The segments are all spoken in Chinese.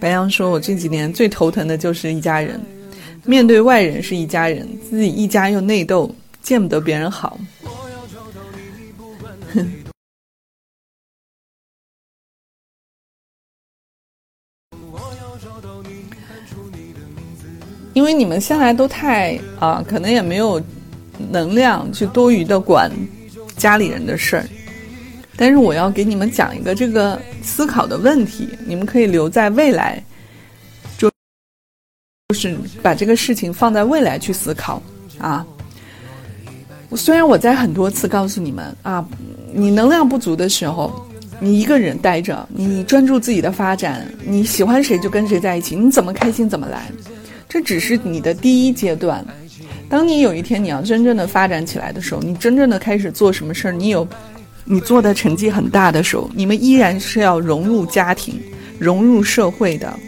白羊说：“我这几年最头疼的就是一家人，面对外人是一家人，自己一家又内斗，见不得别人好。”哼。因为你们向来都太啊，可能也没有能量去多余的管家里人的事儿。但是我要给你们讲一个这个思考的问题，你们可以留在未来，就就是把这个事情放在未来去思考啊。我虽然我在很多次告诉你们啊，你能量不足的时候，你一个人待着，你专注自己的发展，你喜欢谁就跟谁在一起，你怎么开心怎么来。这只是你的第一阶段，当你有一天你要真正的发展起来的时候，你真正的开始做什么事儿，你有，你做的成绩很大的时候，你们依然是要融入家庭、融入社会的。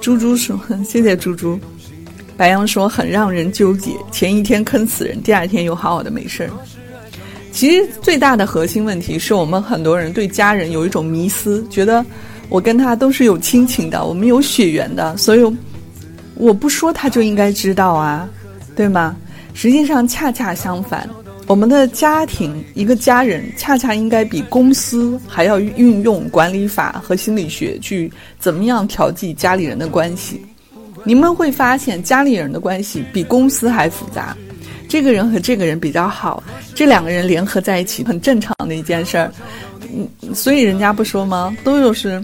猪猪说：“谢谢猪猪。”白羊说：“很让人纠结，前一天坑死人，第二天又好好的没事儿。”其实最大的核心问题是我们很多人对家人有一种迷思，觉得。我跟他都是有亲情的，我们有血缘的，所以我不说他就应该知道啊，对吗？实际上恰恰相反，我们的家庭一个家人恰恰应该比公司还要运用管理法和心理学去怎么样调剂家里人的关系。你们会发现家里人的关系比公司还复杂，这个人和这个人比较好，这两个人联合在一起很正常的一件事儿。嗯，所以人家不说吗？都有是。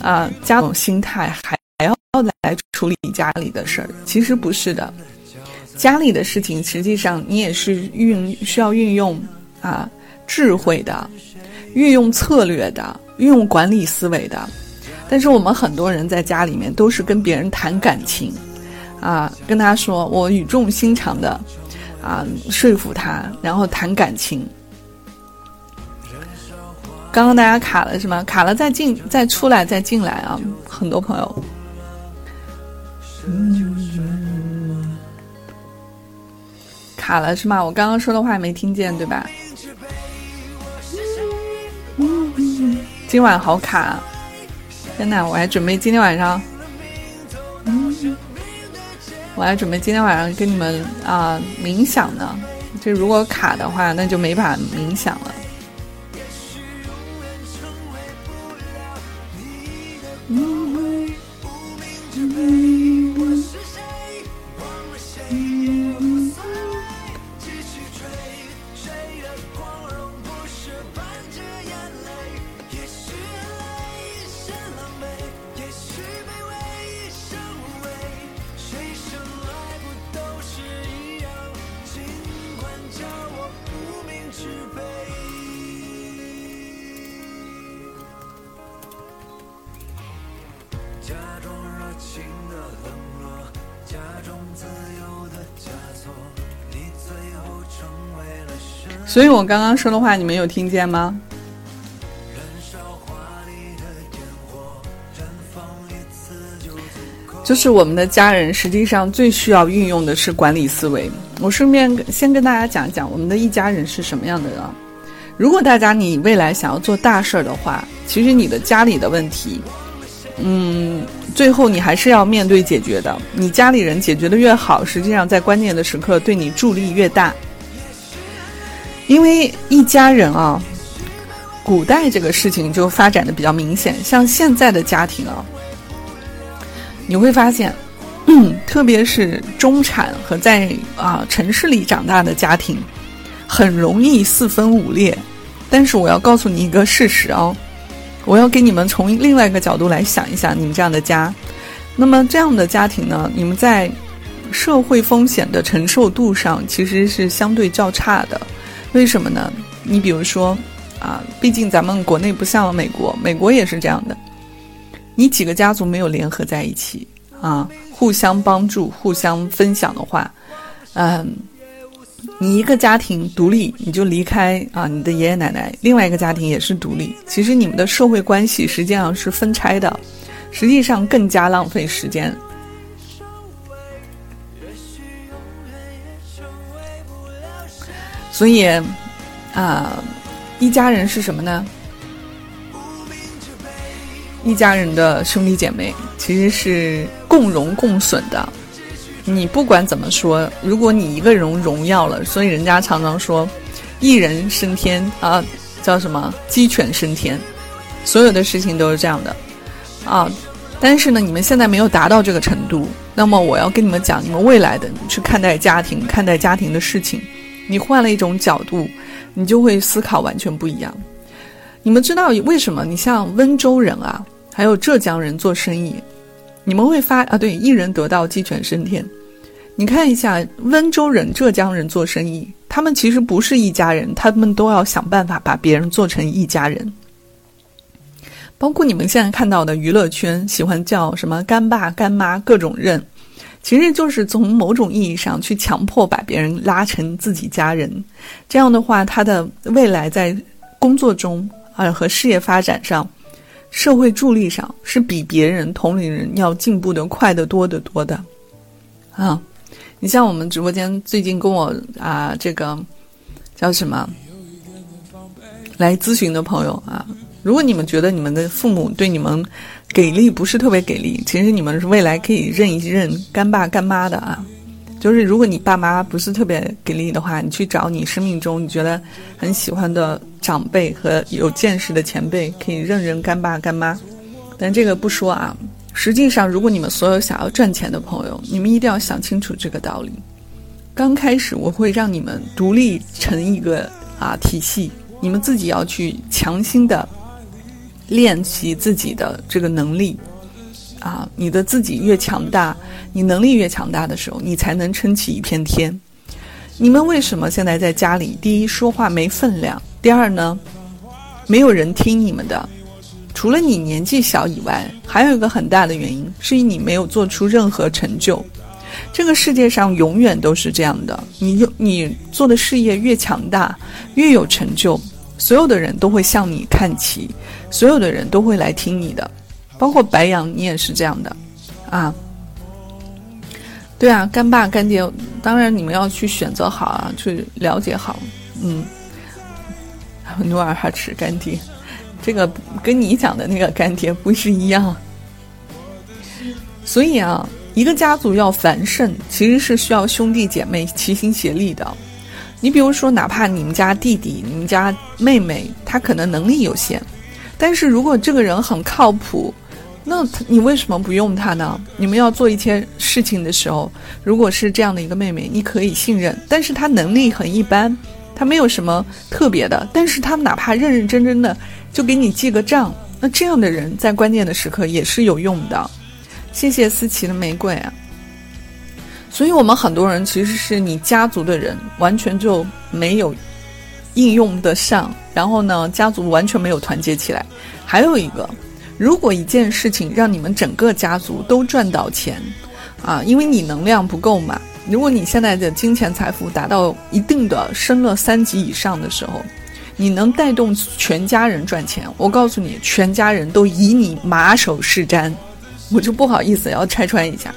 啊，家种心态还还要来处理家里的事儿，其实不是的。家里的事情，实际上你也是运需要运用啊智慧的，运用策略的，运用管理思维的。但是我们很多人在家里面都是跟别人谈感情，啊，跟他说我语重心长的啊说服他，然后谈感情。刚刚大家卡了是吗？卡了再进再出来再进来啊！很多朋友，卡了是吗？我刚刚说的话没听见对吧？今晚好卡！天呐，我还准备今天晚上，我还准备今天晚上跟你们啊冥想呢。这如果卡的话，那就没法冥想了。所以我刚刚说的话，你们有听见吗？就是我们的家人，实际上最需要运用的是管理思维。我顺便先跟大家讲一讲，我们的一家人是什么样的人。如果大家你未来想要做大事儿的话，其实你的家里的问题，嗯，最后你还是要面对解决的。你家里人解决的越好，实际上在关键的时刻对你助力越大。因为一家人啊，古代这个事情就发展的比较明显。像现在的家庭啊，你会发现，特别是中产和在啊城市里长大的家庭，很容易四分五裂。但是我要告诉你一个事实哦，我要给你们从另外一个角度来想一下你们这样的家。那么这样的家庭呢，你们在社会风险的承受度上其实是相对较差的。为什么呢？你比如说，啊，毕竟咱们国内不像美国，美国也是这样的。你几个家族没有联合在一起啊，互相帮助、互相分享的话，嗯，你一个家庭独立，你就离开啊，你的爷爷奶奶，另外一个家庭也是独立，其实你们的社会关系实际上是分拆的，实际上更加浪费时间。所以，啊，一家人是什么呢？一家人的兄弟姐妹其实是共荣共损的。你不管怎么说，如果你一个人荣耀了，所以人家常常说，一人升天啊，叫什么鸡犬升天，所有的事情都是这样的啊。但是呢，你们现在没有达到这个程度，那么我要跟你们讲，你们未来的去看待家庭、看待家庭的事情，你换了一种角度，你就会思考完全不一样。你们知道为什么？你像温州人啊，还有浙江人做生意，你们会发啊？对，一人得道，鸡犬升天。你看一下温州人、浙江人做生意，他们其实不是一家人，他们都要想办法把别人做成一家人。包括你们现在看到的娱乐圈喜欢叫什么干爸干妈各种认，其实就是从某种意义上去强迫把别人拉成自己家人。这样的话，他的未来在工作中啊和事业发展上、社会助力上是比别人同龄人要进步的快得多得多的。啊，你像我们直播间最近跟我啊这个叫什么来咨询的朋友啊。如果你们觉得你们的父母对你们给力不是特别给力，其实你们是未来可以认一认干爸干妈的啊。就是如果你爸妈不是特别给力的话，你去找你生命中你觉得很喜欢的长辈和有见识的前辈，可以认认干爸干妈。但这个不说啊。实际上，如果你们所有想要赚钱的朋友，你们一定要想清楚这个道理。刚开始我会让你们独立成一个啊体系，你们自己要去强行的。练习自己的这个能力，啊，你的自己越强大，你能力越强大的时候，你才能撑起一片天。你们为什么现在在家里？第一，说话没分量；第二呢，没有人听你们的。除了你年纪小以外，还有一个很大的原因，是你没有做出任何成就。这个世界上永远都是这样的，你有你做的事业越强大，越有成就。所有的人都会向你看齐，所有的人都会来听你的，包括白羊，你也是这样的，啊，对啊，干爸干爹，当然你们要去选择好啊，去了解好，嗯，努尔哈赤干爹，这个跟你讲的那个干爹不是一样，所以啊，一个家族要繁盛，其实是需要兄弟姐妹齐心协力的。你比如说，哪怕你们家弟弟、你们家妹妹，他可能能力有限，但是如果这个人很靠谱，那你为什么不用他呢？你们要做一些事情的时候，如果是这样的一个妹妹，你可以信任，但是她能力很一般，她没有什么特别的，但是她哪怕认认真真的就给你记个账，那这样的人在关键的时刻也是有用的。谢谢思琪的玫瑰啊。所以，我们很多人其实是你家族的人，完全就没有应用得上。然后呢，家族完全没有团结起来。还有一个，如果一件事情让你们整个家族都赚到钱，啊，因为你能量不够嘛。如果你现在的金钱财富达到一定的升了三级以上的时候，你能带动全家人赚钱，我告诉你，全家人都以你马首是瞻。我就不好意思要拆穿一下。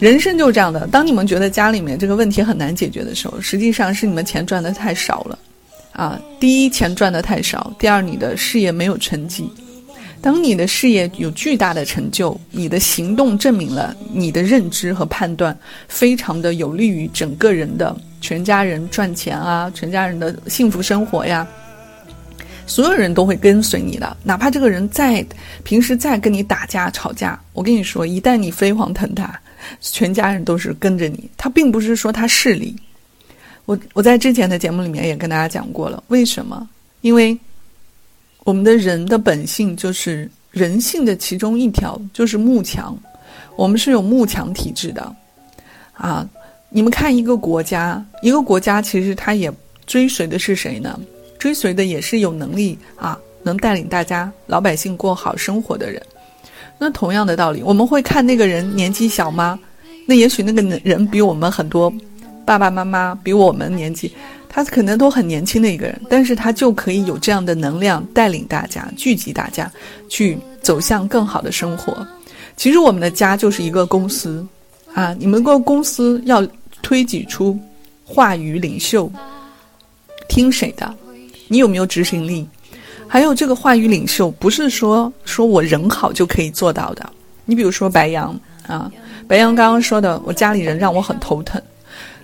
人生就是这样的，当你们觉得家里面这个问题很难解决的时候，实际上是你们钱赚的太少了，啊，第一钱赚的太少，第二你的事业没有成绩。当你的事业有巨大的成就，你的行动证明了你的认知和判断非常的有利于整个人的全家人赚钱啊，全家人的幸福生活呀，所有人都会跟随你的，哪怕这个人再平时再跟你打架吵架，我跟你说，一旦你飞黄腾达。全家人都是跟着你，他并不是说他势利。我我在之前的节目里面也跟大家讲过了，为什么？因为我们的人的本性就是人性的其中一条就是慕强，我们是有慕强体质的啊。你们看一个国家，一个国家其实它也追随的是谁呢？追随的也是有能力啊，能带领大家老百姓过好生活的人。那同样的道理，我们会看那个人年纪小吗？那也许那个人比我们很多爸爸妈妈比我们年纪，他可能都很年轻的一个人，但是他就可以有这样的能量带领大家聚集大家去走向更好的生活。其实我们的家就是一个公司啊，你们个公司要推举出话语领袖，听谁的？你有没有执行力？还有这个话语领袖，不是说说我人好就可以做到的。你比如说白羊啊，白羊刚刚说的，我家里人让我很头疼，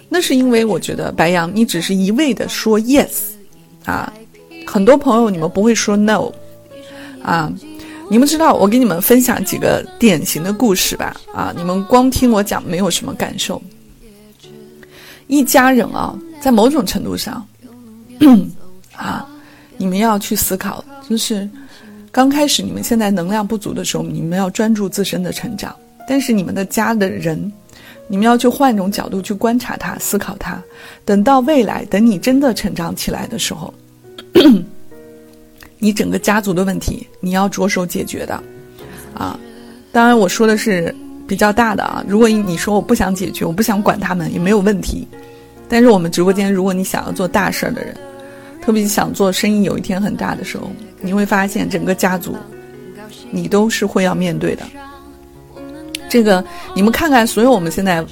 那是因为我觉得白羊你只是一味的说 yes，啊，很多朋友你们不会说 no，啊，你们知道我给你们分享几个典型的故事吧，啊，你们光听我讲没有什么感受。一家人啊，在某种程度上，啊，你们要去思考，就是刚开始你们现在能量不足的时候，你们要专注自身的成长。但是你们的家的人，你们要去换一种角度去观察他、思考他。等到未来，等你真的成长起来的时候，你整个家族的问题，你要着手解决的。啊，当然我说的是。比较大的啊，如果你说我不想解决，我不想管他们也没有问题。但是我们直播间，如果你想要做大事儿的人，特别想做生意，有一天很大的时候，你会发现整个家族，你都是会要面对的。这个你们看看，所有我们现在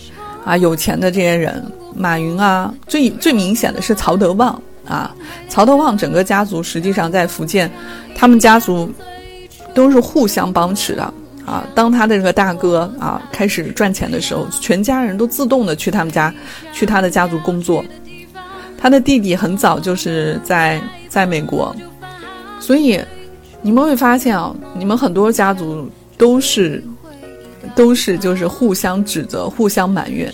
啊有钱的这些人，马云啊，最最明显的是曹德旺啊，曹德旺整个家族实际上在福建，他们家族都是互相帮持的。啊，当他的这个大哥啊开始赚钱的时候，全家人都自动的去他们家，去他的家族工作。他的弟弟很早就是在在美国，所以你们会发现啊，你们很多家族都是都是就是互相指责、互相埋怨。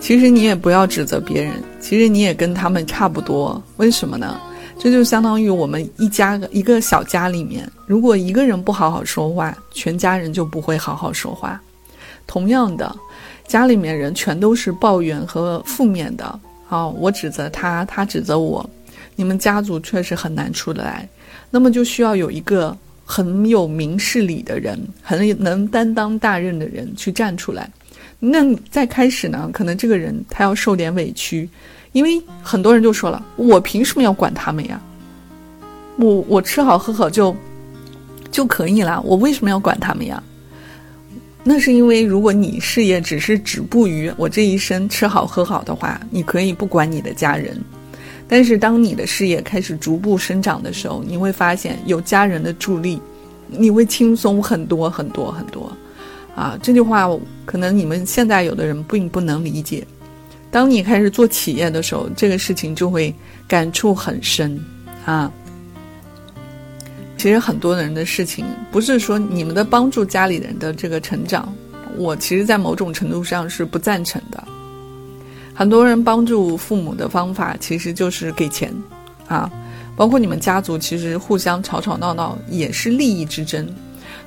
其实你也不要指责别人，其实你也跟他们差不多。为什么呢？这就相当于我们一家一个小家里面，如果一个人不好好说话，全家人就不会好好说话。同样的，家里面人全都是抱怨和负面的，啊，我指责他，他指责我，你们家族确实很难出得来。那么就需要有一个很有明事理的人，很能担当大任的人去站出来。那在开始呢，可能这个人他要受点委屈。因为很多人就说了，我凭什么要管他们呀？我我吃好喝好就就可以了，我为什么要管他们呀？那是因为如果你事业只是止步于我这一生吃好喝好的话，你可以不管你的家人。但是当你的事业开始逐步生长的时候，你会发现有家人的助力，你会轻松很多很多很多。啊，这句话可能你们现在有的人并不能理解。当你开始做企业的时候，这个事情就会感触很深啊。其实很多人的事情，不是说你们的帮助家里人的这个成长，我其实，在某种程度上是不赞成的。很多人帮助父母的方法，其实就是给钱啊。包括你们家族，其实互相吵吵闹闹也是利益之争。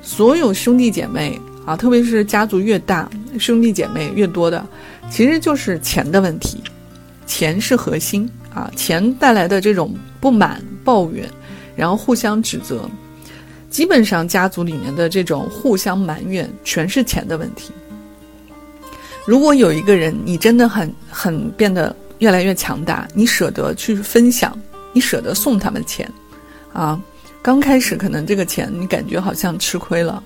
所有兄弟姐妹啊，特别是家族越大，兄弟姐妹越多的。其实就是钱的问题，钱是核心啊，钱带来的这种不满、抱怨，然后互相指责，基本上家族里面的这种互相埋怨，全是钱的问题。如果有一个人，你真的很很变得越来越强大，你舍得去分享，你舍得送他们钱，啊，刚开始可能这个钱你感觉好像吃亏了，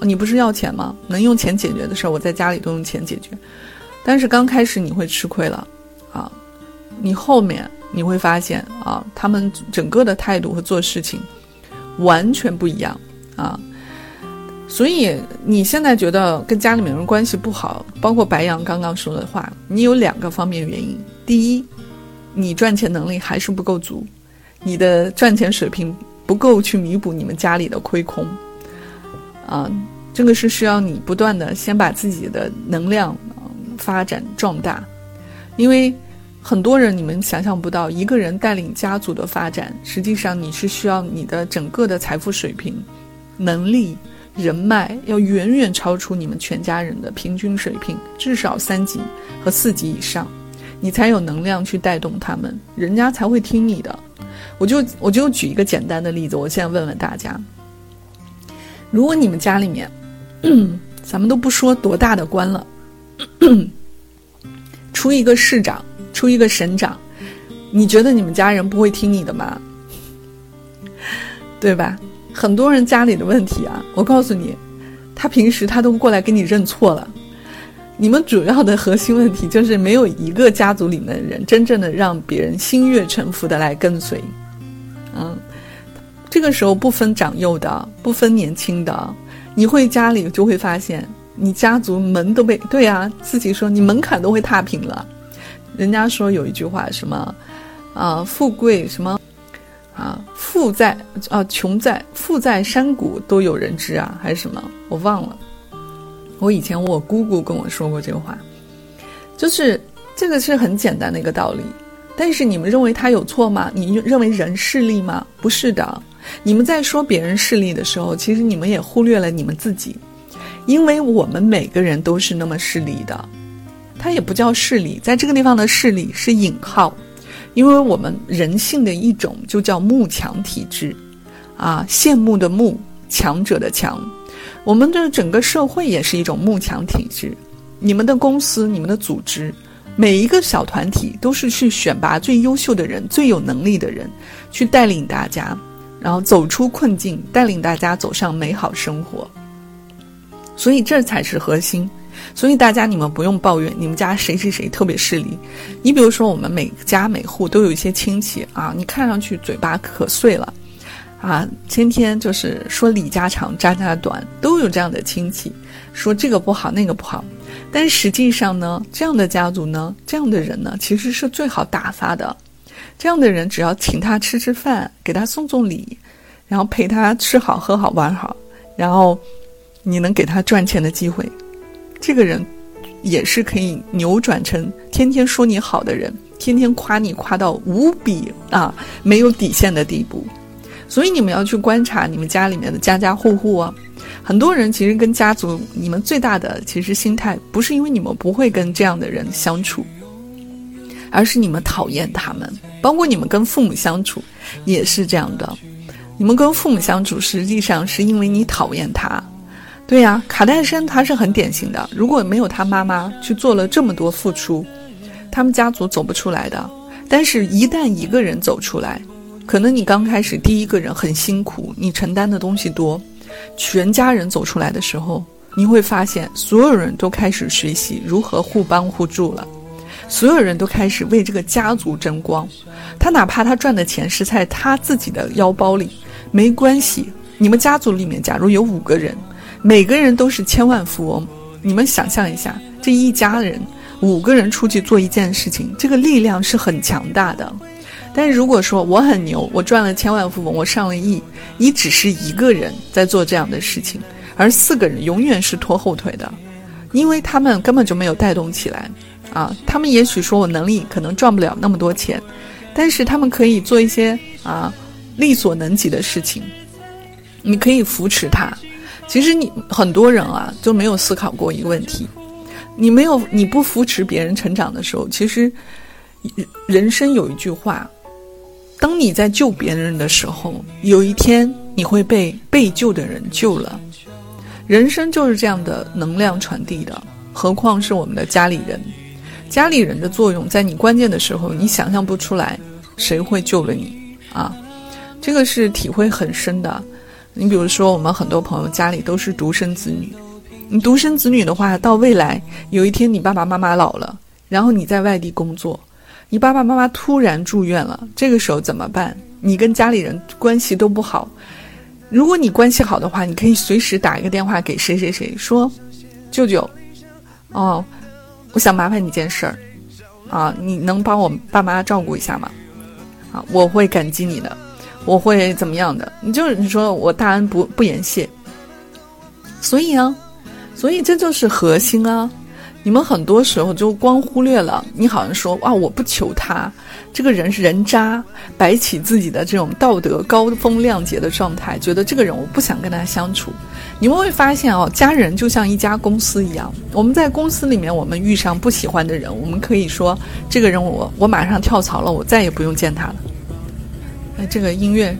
你不是要钱吗？能用钱解决的事儿，我在家里都用钱解决。但是刚开始你会吃亏了，啊，你后面你会发现啊，他们整个的态度和做事情完全不一样啊，所以你现在觉得跟家里面人关系不好，包括白羊刚刚说的话，你有两个方面原因：第一，你赚钱能力还是不够足，你的赚钱水平不够去弥补你们家里的亏空，啊，这个是需要你不断的先把自己的能量。发展壮大，因为很多人你们想象不到，一个人带领家族的发展，实际上你是需要你的整个的财富水平、能力、人脉要远远超出你们全家人的平均水平，至少三级和四级以上，你才有能量去带动他们，人家才会听你的。我就我就举一个简单的例子，我现在问问大家：如果你们家里面，咱们都不说多大的官了。出一个市长，出一个省长，你觉得你们家人不会听你的吗？对吧？很多人家里的问题啊，我告诉你，他平时他都过来跟你认错了。你们主要的核心问题就是没有一个家族里面的人真正的让别人心悦诚服的来跟随。嗯，这个时候不分长幼的，不分年轻的，你会家里就会发现，你家族门都被对啊，自己说你门槛都会踏平了。人家说有一句话什么，啊，富贵什么，啊，富在啊，穷在富在山谷都有人知啊，还是什么，我忘了。我以前我姑姑跟我说过这个话，就是这个是很简单的一个道理。但是你们认为他有错吗？你认为人势利吗？不是的。你们在说别人势利的时候，其实你们也忽略了你们自己，因为我们每个人都是那么势利的。他也不叫势力，在这个地方的势力是引号，因为我们人性的一种就叫慕强体质，啊，羡慕的慕，强者的强。我们的整个社会也是一种慕强体质。你们的公司、你们的组织，每一个小团体都是去选拔最优秀的人、最有能力的人，去带领大家。然后走出困境，带领大家走上美好生活。所以这才是核心。所以大家你们不用抱怨你们家谁谁谁特别势利。你比如说我们每家每户都有一些亲戚啊，你看上去嘴巴可碎了，啊，天天就是说李家长张家短，都有这样的亲戚，说这个不好那个不好。但实际上呢，这样的家族呢，这样的人呢，其实是最好打发的。这样的人，只要请他吃吃饭，给他送送礼，然后陪他吃好喝好玩好，然后你能给他赚钱的机会，这个人也是可以扭转成天天说你好的人，天天夸你夸到无比啊没有底线的地步。所以你们要去观察你们家里面的家家户户啊。很多人其实跟家族，你们最大的其实心态不是因为你们不会跟这样的人相处。而是你们讨厌他们，包括你们跟父母相处也是这样的。你们跟父母相处，实际上是因为你讨厌他。对呀，卡戴珊他是很典型的。如果没有他妈妈去做了这么多付出，他们家族走不出来的。但是，一旦一个人走出来，可能你刚开始第一个人很辛苦，你承担的东西多，全家人走出来的时候，你会发现所有人都开始学习如何互帮互助了。所有人都开始为这个家族争光，他哪怕他赚的钱是在他自己的腰包里，没关系。你们家族里面假如有五个人，每个人都是千万富翁，你们想象一下，这一家人五个人出去做一件事情，这个力量是很强大的。但是如果说我很牛，我赚了千万富翁，我上了亿，你只是一个人在做这样的事情，而四个人永远是拖后腿的，因为他们根本就没有带动起来。啊，他们也许说我能力可能赚不了那么多钱，但是他们可以做一些啊力所能及的事情。你可以扶持他。其实你很多人啊就没有思考过一个问题：你没有你不扶持别人成长的时候，其实人生有一句话，当你在救别人的时候，有一天你会被被救的人救了。人生就是这样的能量传递的，何况是我们的家里人。家里人的作用，在你关键的时候，你想象不出来，谁会救了你啊？这个是体会很深的。你比如说，我们很多朋友家里都是独生子女，你独生子女的话，到未来有一天你爸爸妈妈老了，然后你在外地工作，你爸爸妈妈突然住院了，这个时候怎么办？你跟家里人关系都不好，如果你关系好的话，你可以随时打一个电话给谁谁谁，说，舅舅，哦。我想麻烦你件事儿，啊，你能帮我爸妈照顾一下吗？啊，我会感激你的，我会怎么样的？你就是你说我大恩不不言谢，所以啊，所以这就是核心啊。你们很多时候就光忽略了，你好像说哇，我不求他，这个人是人渣，摆起自己的这种道德高风亮节的状态，觉得这个人我不想跟他相处。你们会发现哦，家人就像一家公司一样，我们在公司里面，我们遇上不喜欢的人，我们可以说这个人我我马上跳槽了，我再也不用见他了。哎，这个音乐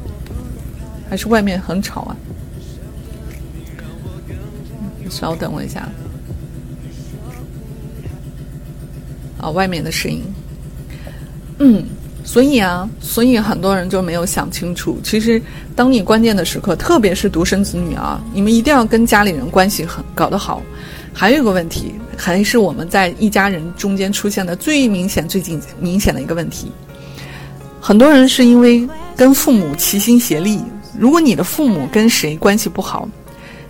还是外面很吵啊，稍等我一下。啊，外面的声音，嗯，所以啊，所以很多人就没有想清楚。其实，当你关键的时刻，特别是独生子女啊，你们一定要跟家里人关系很搞得好。还有一个问题，还是我们在一家人中间出现的最明显、最近明显的一个问题。很多人是因为跟父母齐心协力，如果你的父母跟谁关系不好，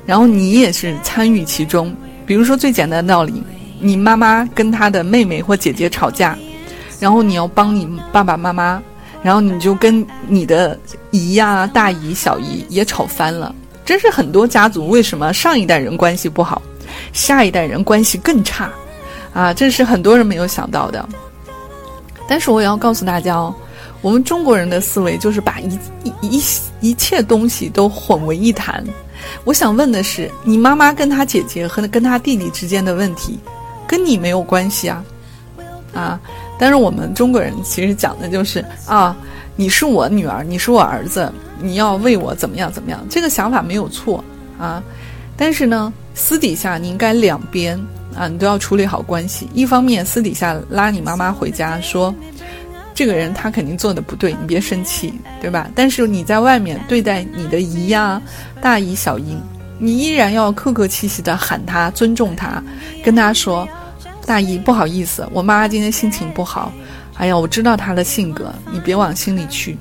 然后你也是参与其中，比如说最简单的道理，你妈妈跟她的妹妹或姐姐吵架，然后你要帮你爸爸妈妈，然后你就跟你的姨呀、大姨、小姨也吵翻了。这是很多家族为什么上一代人关系不好，下一代人关系更差，啊，这是很多人没有想到的。但是我也要告诉大家哦，我们中国人的思维就是把一一一一切东西都混为一谈。我想问的是，你妈妈跟她姐姐和跟她弟弟之间的问题，跟你没有关系啊，啊！但是我们中国人其实讲的就是啊，你是我女儿，你是我儿子。你要为我怎么样怎么样？这个想法没有错啊，但是呢，私底下你应该两边啊，你都要处理好关系。一方面私底下拉你妈妈回家说，这个人他肯定做的不对，你别生气，对吧？但是你在外面对待你的姨呀、大姨、小姨，你依然要客客气气的喊她，尊重她，跟她说，大姨不好意思，我妈妈今天心情不好，哎呀，我知道她的性格，你别往心里去，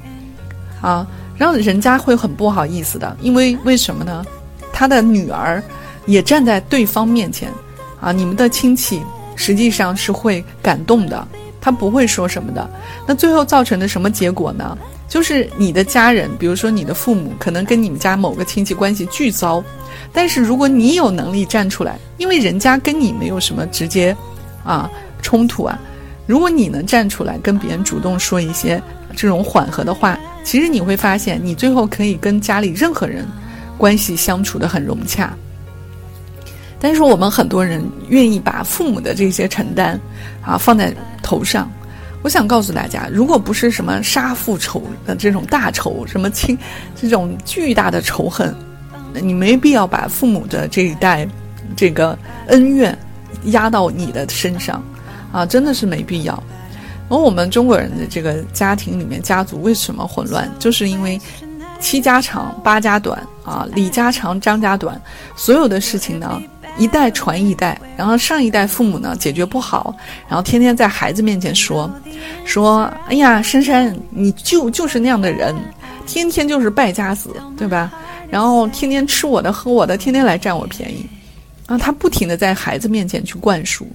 啊。让人家会很不好意思的，因为为什么呢？他的女儿也站在对方面前，啊，你们的亲戚实际上是会感动的，他不会说什么的。那最后造成的什么结果呢？就是你的家人，比如说你的父母，可能跟你们家某个亲戚关系巨糟，但是如果你有能力站出来，因为人家跟你没有什么直接啊冲突啊，如果你能站出来跟别人主动说一些这种缓和的话。其实你会发现，你最后可以跟家里任何人关系相处的很融洽。但是我们很多人愿意把父母的这些承担啊放在头上。我想告诉大家，如果不是什么杀父仇的这种大仇，什么亲这种巨大的仇恨，你没必要把父母的这一代这个恩怨压到你的身上啊，真的是没必要。而我们中国人的这个家庭里面，家族为什么混乱？就是因为七家长八家短啊，李家长张家短，所有的事情呢一代传一代，然后上一代父母呢解决不好，然后天天在孩子面前说说，哎呀，珊珊，你就就是那样的人，天天就是败家子，对吧？然后天天吃我的喝我的，天天来占我便宜，啊，他不停的在孩子面前去灌输。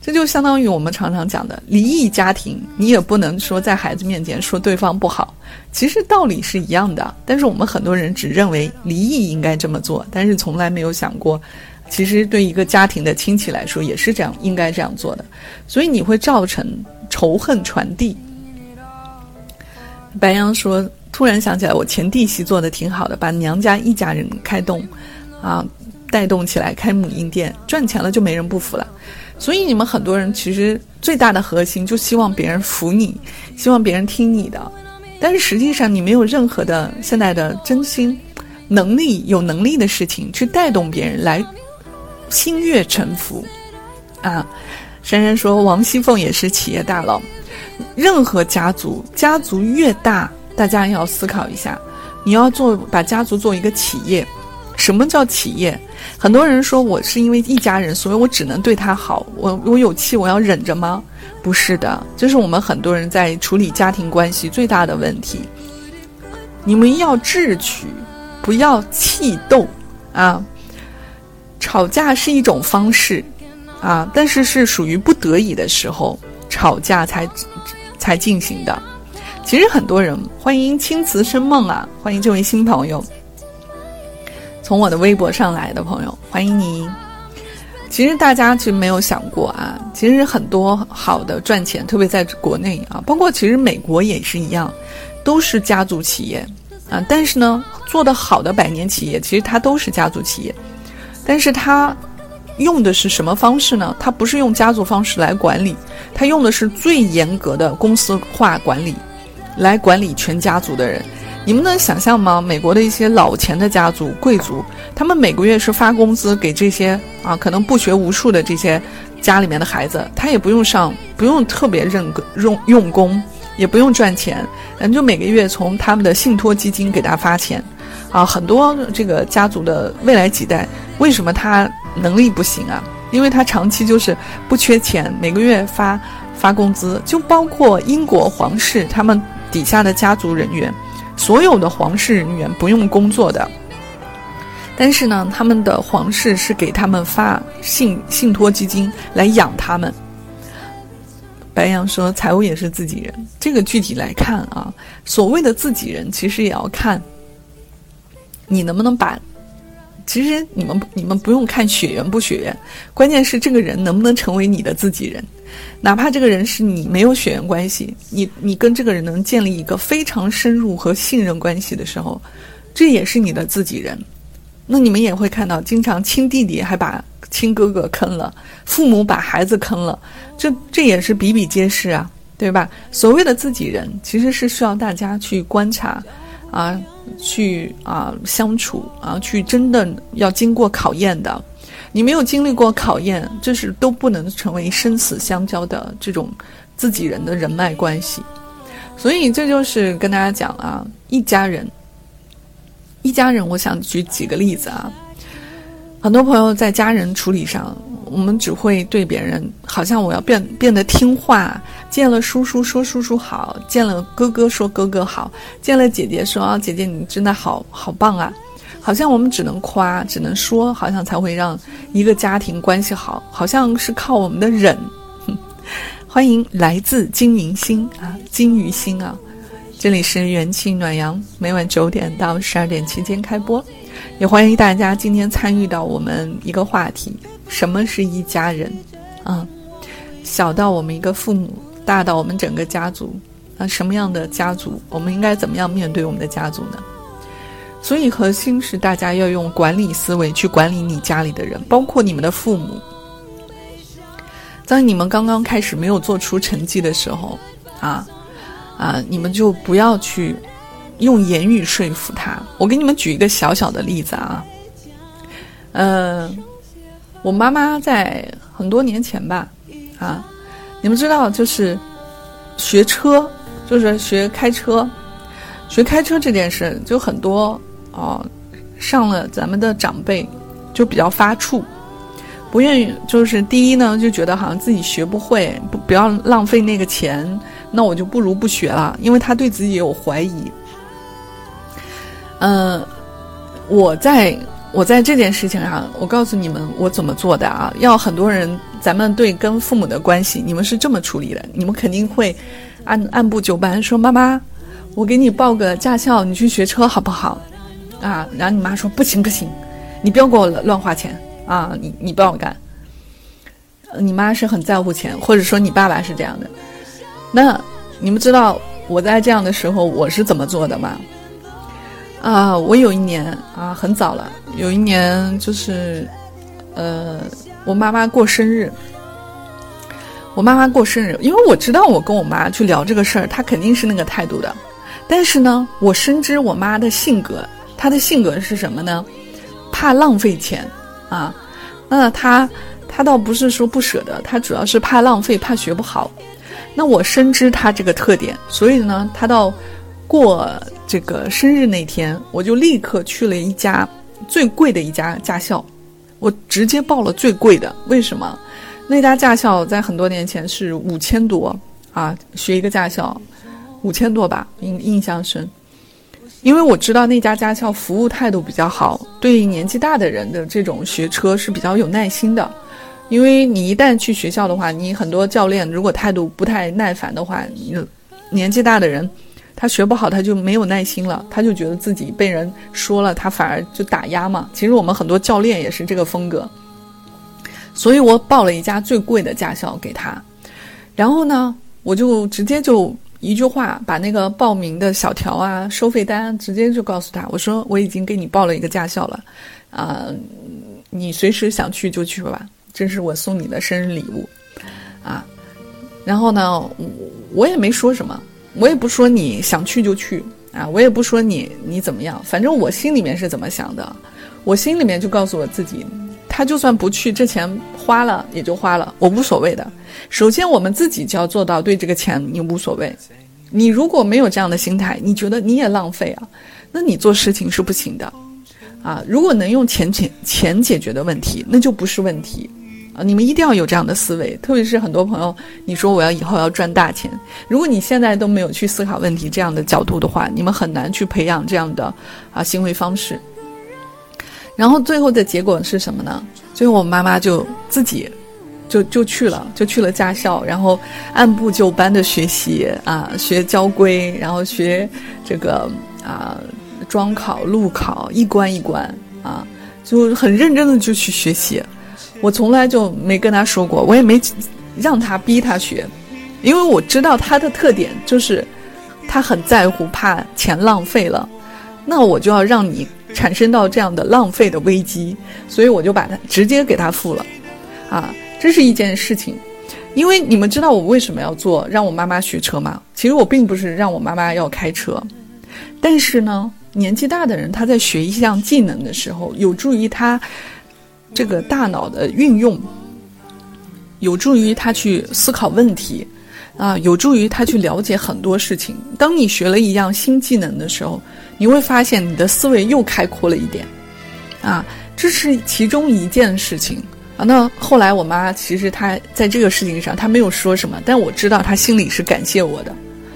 这就相当于我们常常讲的离异家庭，你也不能说在孩子面前说对方不好，其实道理是一样的。但是我们很多人只认为离异应该这么做，但是从来没有想过，其实对一个家庭的亲戚来说也是这样，应该这样做的。所以你会造成仇恨传递。白羊说：“突然想起来，我前弟媳做的挺好的，把娘家一家人开动，啊，带动起来开母婴店，赚钱了就没人不服了。”所以你们很多人其实最大的核心就希望别人服你，希望别人听你的，但是实际上你没有任何的现在的真心、能力、有能力的事情去带动别人来心悦诚服。啊，珊珊说王熙凤也是企业大佬，任何家族家族越大，大家要思考一下，你要做把家族做一个企业。什么叫企业？很多人说我是因为一家人，所以我只能对他好。我我有气，我要忍着吗？不是的，这是我们很多人在处理家庭关系最大的问题。你们要智取，不要气斗啊！吵架是一种方式啊，但是是属于不得已的时候吵架才才进行的。其实很多人欢迎青瓷生梦啊，欢迎这位新朋友。从我的微博上来的朋友，欢迎你。其实大家其实没有想过啊，其实很多好的赚钱，特别在国内啊，包括其实美国也是一样，都是家族企业啊。但是呢，做的好的百年企业，其实它都是家族企业，但是他用的是什么方式呢？他不是用家族方式来管理，他用的是最严格的公司化管理，来管理全家族的人。你们能想象吗？美国的一些老钱的家族、贵族，他们每个月是发工资给这些啊，可能不学无术的这些家里面的孩子，他也不用上，不用特别认个用用功，也不用赚钱，嗯，就每个月从他们的信托基金给他发钱，啊，很多这个家族的未来几代，为什么他能力不行啊？因为他长期就是不缺钱，每个月发发工资，就包括英国皇室他们底下的家族人员。所有的皇室人员不用工作的，但是呢，他们的皇室是给他们发信信托基金来养他们。白羊说：“财务也是自己人。”这个具体来看啊，所谓的自己人，其实也要看你能不能把。其实你们你们不用看血缘不血缘，关键是这个人能不能成为你的自己人。哪怕这个人是你没有血缘关系，你你跟这个人能建立一个非常深入和信任关系的时候，这也是你的自己人。那你们也会看到，经常亲弟弟还把亲哥哥坑了，父母把孩子坑了，这这也是比比皆是啊，对吧？所谓的自己人，其实是需要大家去观察，啊，去啊相处啊，去真的要经过考验的。你没有经历过考验，这是都不能成为生死相交的这种自己人的人脉关系。所以这就是跟大家讲啊，一家人。一家人，我想举几个例子啊。很多朋友在家人处理上，我们只会对别人好像我要变变得听话，见了叔叔说叔叔好，见了哥哥说哥哥好，见了姐姐说啊姐姐你真的好好棒啊。好像我们只能夸，只能说，好像才会让一个家庭关系好，好像是靠我们的忍。欢迎来自金银星啊，金鱼星啊。这里是元气暖阳，每晚九点到十二点期间开播，也欢迎大家今天参与到我们一个话题：什么是一家人？啊，小到我们一个父母，大到我们整个家族，啊，什么样的家族，我们应该怎么样面对我们的家族呢？所以核心是大家要用管理思维去管理你家里的人，包括你们的父母。在你们刚刚开始没有做出成绩的时候，啊。啊，你们就不要去用言语说服他。我给你们举一个小小的例子啊，嗯，我妈妈在很多年前吧，啊，你们知道，就是学车，就是学开车，学开车这件事，就很多哦，上了咱们的长辈就比较发怵，不愿意，就是第一呢，就觉得好像自己学不会，不不要浪费那个钱。那我就不如不学了，因为他对自己有怀疑。嗯，我在我在这件事情上，我告诉你们我怎么做的啊？要很多人，咱们对跟父母的关系，你们是这么处理的，你们肯定会按按部就班，说妈妈，我给你报个驾校，你去学车好不好？啊，然后你妈说不行不行，你不要给我乱花钱啊，你你不要干。你妈是很在乎钱，或者说你爸爸是这样的。那你们知道我在这样的时候我是怎么做的吗？啊，我有一年啊，很早了，有一年就是，呃，我妈妈过生日。我妈妈过生日，因为我知道我跟我妈去聊这个事儿，她肯定是那个态度的。但是呢，我深知我妈的性格，她的性格是什么呢？怕浪费钱啊。那她她倒不是说不舍得，她主要是怕浪费，怕学不好。那我深知他这个特点，所以呢，他到过这个生日那天，我就立刻去了一家最贵的一家驾校，我直接报了最贵的。为什么？那家驾校在很多年前是五千多啊，学一个驾校五千多吧，印印象深。因为我知道那家驾校服务态度比较好，对年纪大的人的这种学车是比较有耐心的。因为你一旦去学校的话，你很多教练如果态度不太耐烦的话，你年纪大的人，他学不好，他就没有耐心了，他就觉得自己被人说了，他反而就打压嘛。其实我们很多教练也是这个风格，所以我报了一家最贵的驾校给他，然后呢，我就直接就一句话把那个报名的小条啊、收费单直接就告诉他，我说我已经给你报了一个驾校了，啊，你随时想去就去吧。这是我送你的生日礼物，啊，然后呢，我也没说什么，我也不说你想去就去啊，我也不说你你怎么样，反正我心里面是怎么想的，我心里面就告诉我自己，他就算不去，这钱花了也就花了，我无所谓的。首先，我们自己就要做到对这个钱你无所谓。你如果没有这样的心态，你觉得你也浪费啊，那你做事情是不行的，啊，如果能用钱钱钱解决的问题，那就不是问题。啊，你们一定要有这样的思维，特别是很多朋友，你说我要以后要赚大钱，如果你现在都没有去思考问题这样的角度的话，你们很难去培养这样的啊行为方式。然后最后的结果是什么呢？最后我妈妈就自己就就去了，就去了驾校，然后按部就班的学习啊，学交规，然后学这个啊桩考、路考，一关一关啊，就很认真的就去学习。我从来就没跟他说过，我也没让他逼他学，因为我知道他的特点就是他很在乎，怕钱浪费了，那我就要让你产生到这样的浪费的危机，所以我就把他直接给他付了，啊，这是一件事情，因为你们知道我为什么要做让我妈妈学车吗？其实我并不是让我妈妈要开车，但是呢，年纪大的人他在学一项技能的时候，有助于他。这个大脑的运用，有助于他去思考问题，啊，有助于他去了解很多事情。当你学了一样新技能的时候，你会发现你的思维又开阔了一点，啊，这是其中一件事情啊。那后来我妈其实她在这个事情上她没有说什么，但我知道她心里是感谢我的，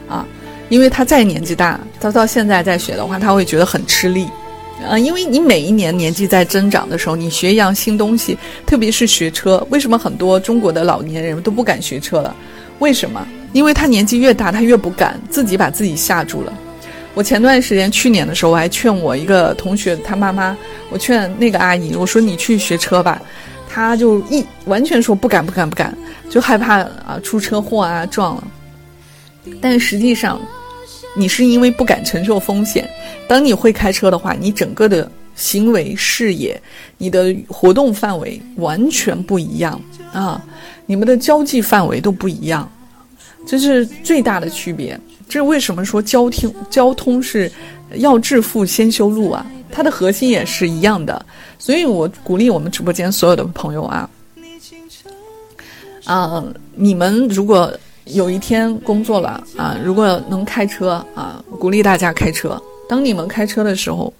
啊，因为她再年纪大，她到现在再学的话，她会觉得很吃力。呃，因为你每一年年纪在增长的时候，你学一样新东西，特别是学车，为什么很多中国的老年人都不敢学车了？为什么？因为他年纪越大，他越不敢，自己把自己吓住了。我前段时间去年的时候，我还劝我一个同学他妈妈，我劝那个阿姨，我说你去学车吧，他就一完全说不敢不敢不敢，就害怕啊出车祸啊撞了。但实际上。你是因为不敢承受风险。当你会开车的话，你整个的行为视野、你的活动范围完全不一样啊！你们的交际范围都不一样，这是最大的区别。这为什么说交通交通是要致富先修路啊？它的核心也是一样的。所以我鼓励我们直播间所有的朋友啊，啊，你们如果。有一天工作了啊，如果能开车啊，鼓励大家开车。当你们开车的时候，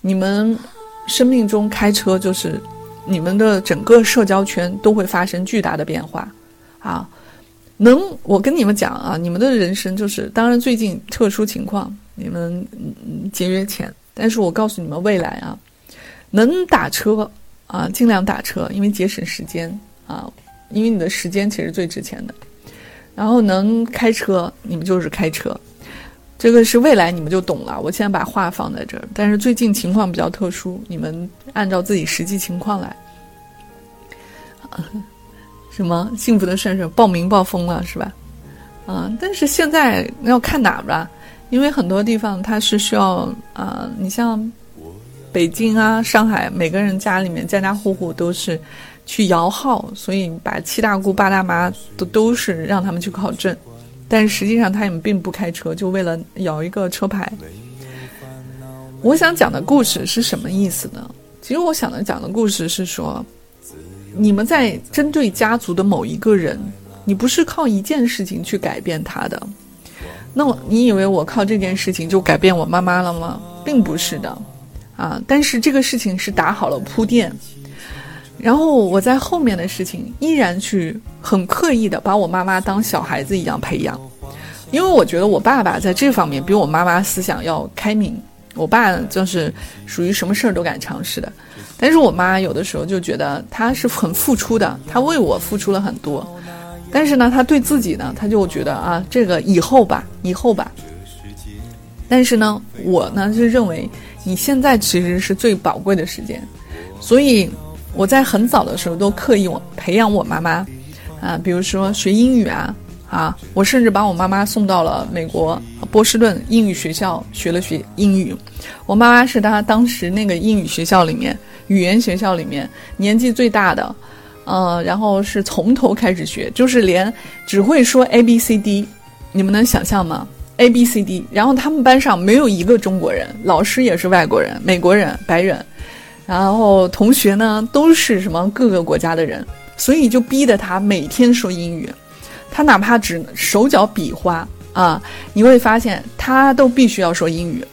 你们生命中开车就是你们的整个社交圈都会发生巨大的变化啊。能，我跟你们讲啊，你们的人生就是，当然最近特殊情况，你们节约钱，但是我告诉你们未来啊，能打车啊，尽量打车，因为节省时间啊，因为你的时间其实最值钱的。然后能开车，你们就是开车，这个是未来你们就懂了。我现在把话放在这儿，但是最近情况比较特殊，你们按照自己实际情况来。什么幸福的顺顺报名报疯了是吧？啊，但是现在要看哪吧，因为很多地方它是需要啊，你像北京啊、上海，每个人家里面家家户户都是。去摇号，所以把七大姑八大妈都都是让他们去考证，但实际上他们并不开车，就为了摇一个车牌。我想讲的故事是什么意思呢？其实我想的讲的故事是说，你们在针对家族的某一个人，你不是靠一件事情去改变他的。那我你以为我靠这件事情就改变我妈妈了吗？并不是的，啊！但是这个事情是打好了铺垫。然后我在后面的事情依然去很刻意的把我妈妈当小孩子一样培养，因为我觉得我爸爸在这方面比我妈妈思想要开明。我爸就是属于什么事儿都敢尝试的，但是我妈有的时候就觉得他是很付出的，他为我付出了很多，但是呢，他对自己呢，他就觉得啊，这个以后吧，以后吧。但是呢，我呢就认为你现在其实是最宝贵的时间，所以。我在很早的时候都刻意我培养我妈妈，啊，比如说学英语啊，啊，我甚至把我妈妈送到了美国波士顿英语学校学了学英语。我妈妈是她当时那个英语学校里面语言学校里面年纪最大的，呃，然后是从头开始学，就是连只会说 A B C D，你们能想象吗？A B C D，然后他们班上没有一个中国人，老师也是外国人，美国人，白人。然后同学呢都是什么各个国家的人，所以就逼得他每天说英语，他哪怕只手脚比划啊，你会发现他都必须要说英语，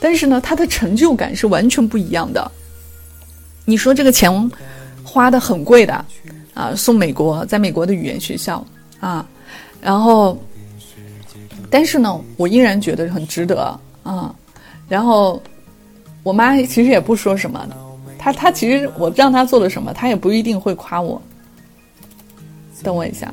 但是呢，他的成就感是完全不一样的。你说这个钱花的很贵的，啊，送美国，在美国的语言学校啊，然后，但是呢，我依然觉得很值得啊。然后，我妈其实也不说什么，他他其实我让他做了什么，他也不一定会夸我。等我一下。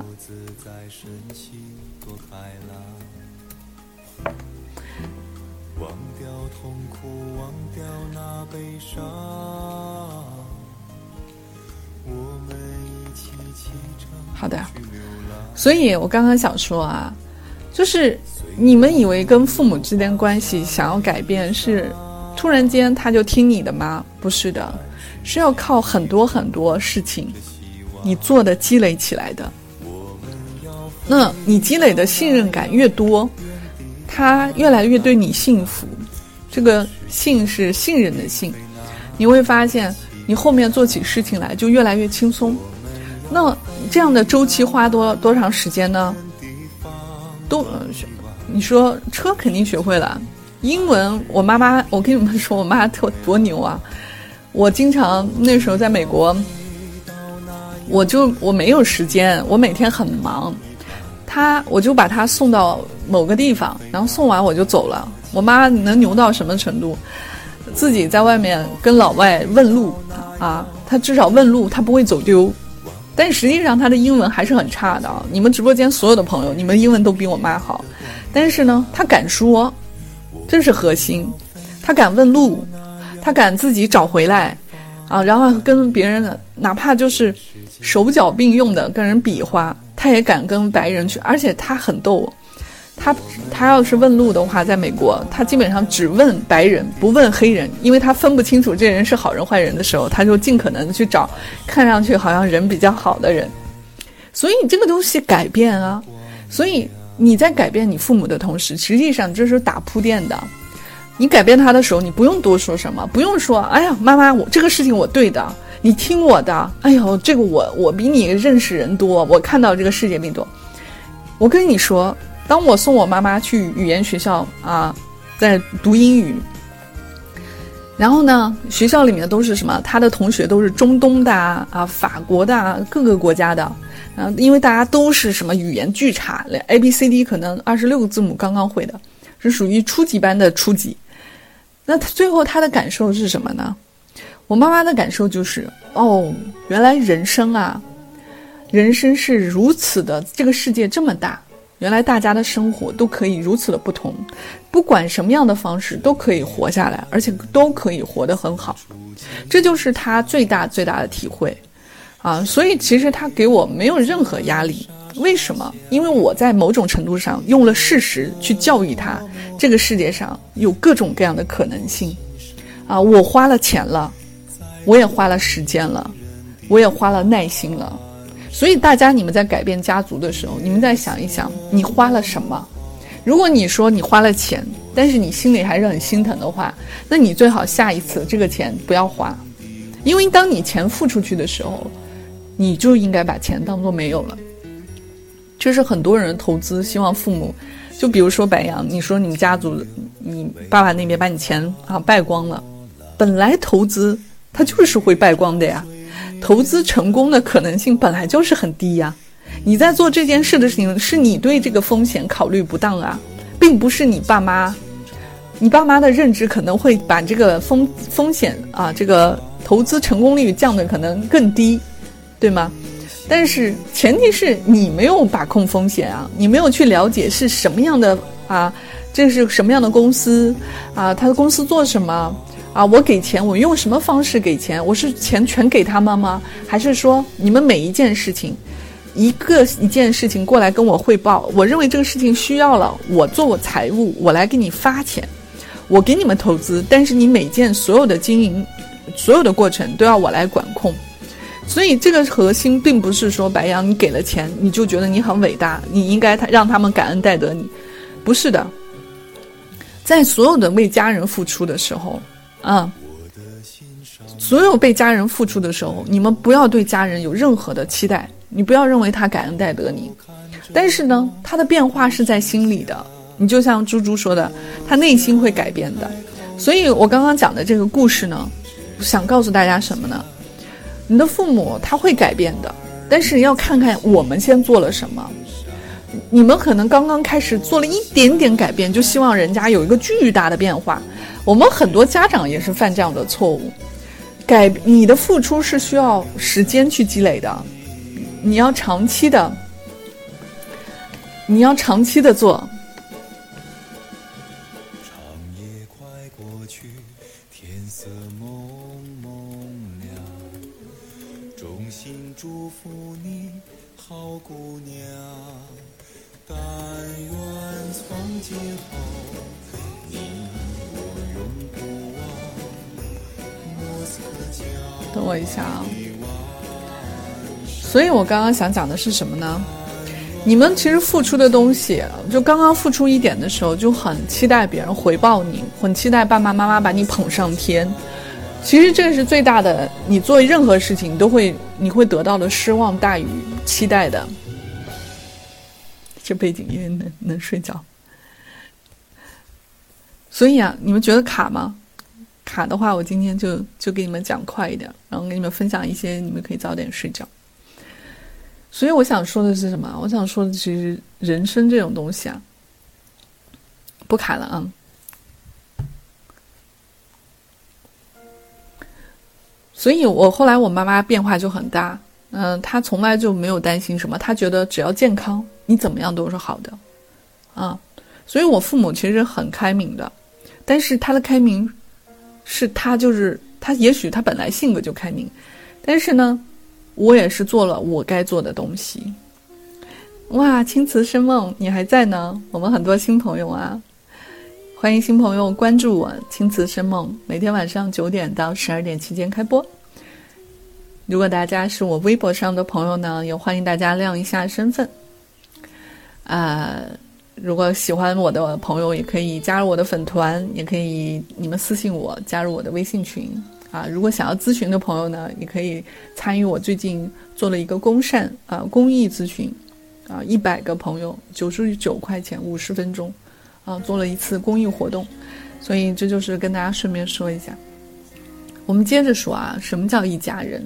好的，所以我刚刚想说啊，就是你们以为跟父母之间关系想要改变是突然间他就听你的吗？不是的，是要靠很多很多事情你做的积累起来的。那你积累的信任感越多，他越来越对你信服。这个“信”是信任的“信”，你会发现你后面做起事情来就越来越轻松。那这样的周期花多多长时间呢？都，你说车肯定学会了，英文我妈妈，我跟你们说，我妈特多牛啊！我经常那时候在美国，我就我没有时间，我每天很忙，她我就把她送到某个地方，然后送完我就走了。我妈能牛到什么程度？自己在外面跟老外问路啊，她至少问路，她不会走丢。但实际上，他的英文还是很差的。你们直播间所有的朋友，你们英文都比我妈好。但是呢，他敢说，这是核心。他敢问路，他敢自己找回来，啊，然后跟别人哪怕就是手脚并用的跟人比划，他也敢跟白人去，而且他很逗。他他要是问路的话，在美国，他基本上只问白人，不问黑人，因为他分不清楚这人是好人坏人的时候，他就尽可能去找看上去好像人比较好的人。所以这个东西改变啊，所以你在改变你父母的同时，实际上这是打铺垫的。你改变他的时候，你不用多说什么，不用说，哎呀，妈妈，我这个事情我对的，你听我的。哎呦，这个我我比你认识人多，我看到这个世界比你多。我跟你说。当我送我妈妈去语言学校啊，在读英语，然后呢，学校里面都是什么？他的同学都是中东的啊，法国的啊各个国家的，啊，因为大家都是什么语言巨差，连 A B C D 可能二十六个字母刚刚会的，是属于初级班的初级。那最后他的感受是什么呢？我妈妈的感受就是，哦，原来人生啊，人生是如此的，这个世界这么大。原来大家的生活都可以如此的不同，不管什么样的方式都可以活下来，而且都可以活得很好，这就是他最大最大的体会，啊，所以其实他给我没有任何压力，为什么？因为我在某种程度上用了事实去教育他，这个世界上有各种各样的可能性，啊，我花了钱了，我也花了时间了，我也花了耐心了。所以大家，你们在改变家族的时候，你们再想一想，你花了什么？如果你说你花了钱，但是你心里还是很心疼的话，那你最好下一次这个钱不要花，因为当你钱付出去的时候，你就应该把钱当做没有了。就是很多人投资，希望父母，就比如说白羊，你说你们家族，你爸爸那边把你钱啊败光了，本来投资它就是会败光的呀。投资成功的可能性本来就是很低呀，你在做这件事的事情是你对这个风险考虑不当啊，并不是你爸妈，你爸妈的认知可能会把这个风风险啊，这个投资成功率降的可能更低，对吗？但是前提是你没有把控风险啊，你没有去了解是什么样的啊，这是什么样的公司啊，他的公司做什么？啊，我给钱，我用什么方式给钱？我是钱全给他们吗？还是说你们每一件事情，一个一件事情过来跟我汇报？我认为这个事情需要了，我做我财务，我来给你发钱，我给你们投资，但是你每件所有的经营，所有的过程都要我来管控。所以这个核心并不是说白羊，你给了钱你就觉得你很伟大，你应该他让他们感恩戴德你，不是的，在所有的为家人付出的时候。啊！所有被家人付出的时候，你们不要对家人有任何的期待，你不要认为他感恩戴德你。但是呢，他的变化是在心里的。你就像猪猪说的，他内心会改变的。所以我刚刚讲的这个故事呢，想告诉大家什么呢？你的父母他会改变的，但是要看看我们先做了什么。你们可能刚刚开始做了一点点改变，就希望人家有一个巨大的变化。我们很多家长也是犯这样的错误。改你的付出是需要时间去积累的，你要长期的，你要长期的做。好姑娘，但愿从今后等我一下啊！所以我刚刚想讲的是什么呢？你们其实付出的东西，就刚刚付出一点的时候，就很期待别人回报你，很期待爸爸妈妈把你捧上天。其实这是最大的，你做任何事情都会，你会得到的失望大于期待的。这背景音乐能能睡着。所以啊，你们觉得卡吗？卡的话，我今天就就给你们讲快一点，然后给你们分享一些，你们可以早点睡觉。所以我想说的是什么？我想说的其实人生这种东西啊，不卡了啊。所以我后来我妈妈变化就很大，嗯，她从来就没有担心什么，她觉得只要健康，你怎么样都是好的，啊，所以我父母其实很开明的。但是他的开明，是他就是他，也许他本来性格就开明，但是呢，我也是做了我该做的东西。哇，青瓷生梦，你还在呢？我们很多新朋友啊，欢迎新朋友关注我，青瓷生梦，每天晚上九点到十二点期间开播。如果大家是我微博上的朋友呢，也欢迎大家亮一下身份。啊。如果喜欢我的朋友，也可以加入我的粉团，也可以你们私信我加入我的微信群啊。如果想要咨询的朋友呢，也可以参与我最近做了一个公善啊公益咨询啊，一百个朋友九十九块钱五十分钟啊，做了一次公益活动，所以这就是跟大家顺便说一下。我们接着说啊，什么叫一家人？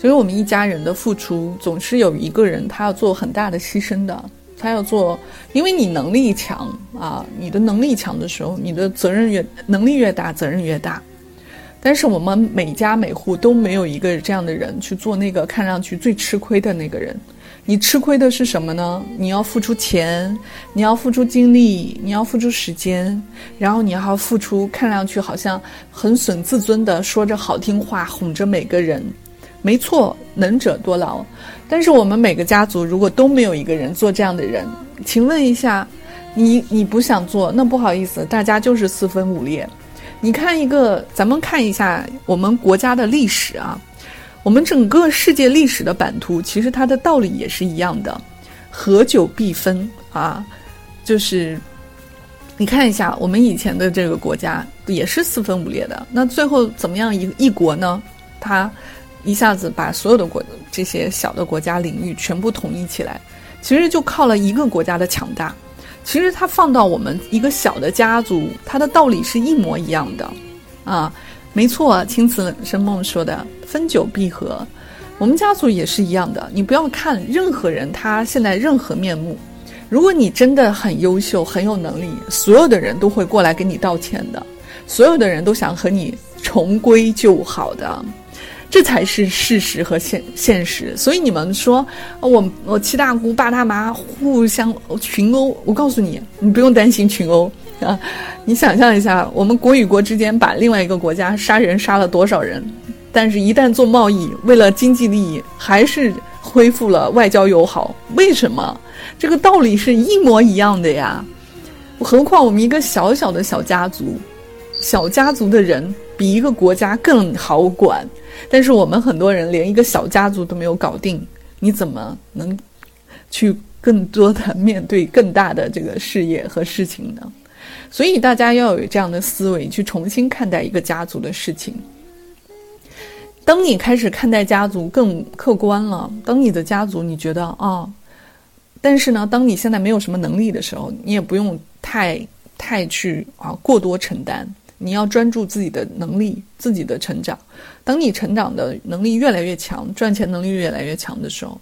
所以我们一家人的付出，总是有一个人他要做很大的牺牲的。他要做，因为你能力强啊，你的能力强的时候，你的责任越能力越大，责任越大。但是我们每家每户都没有一个这样的人去做那个看上去最吃亏的那个人。你吃亏的是什么呢？你要付出钱，你要付出精力，你要付出时间，然后你还要付出看上去好像很损自尊的说着好听话哄着每个人。没错，能者多劳。但是我们每个家族如果都没有一个人做这样的人，请问一下，你你不想做，那不好意思，大家就是四分五裂。你看一个，咱们看一下我们国家的历史啊，我们整个世界历史的版图，其实它的道理也是一样的，合久必分啊，就是你看一下我们以前的这个国家也是四分五裂的，那最后怎么样一一国呢？它。一下子把所有的国这些小的国家领域全部统一起来，其实就靠了一个国家的强大。其实它放到我们一个小的家族，它的道理是一模一样的，啊，没错，青瓷生梦说的分久必合，我们家族也是一样的。你不要看任何人他现在任何面目，如果你真的很优秀、很有能力，所有的人都会过来跟你道歉的，所有的人都想和你重归旧好的。这才是事实和现现实，所以你们说，我我七大姑八大妈互相群殴，我告诉你，你不用担心群殴啊！你想象一下，我们国与国之间把另外一个国家杀人杀了多少人，但是一旦做贸易，为了经济利益，还是恢复了外交友好。为什么？这个道理是一模一样的呀！何况我们一个小小的小家族，小家族的人比一个国家更好管。但是我们很多人连一个小家族都没有搞定，你怎么能去更多的面对更大的这个事业和事情呢？所以大家要有这样的思维，去重新看待一个家族的事情。当你开始看待家族更客观了，当你的家族你觉得啊，但是呢，当你现在没有什么能力的时候，你也不用太太去啊过多承担。你要专注自己的能力、自己的成长。当你成长的能力越来越强，赚钱能力越来越强的时候，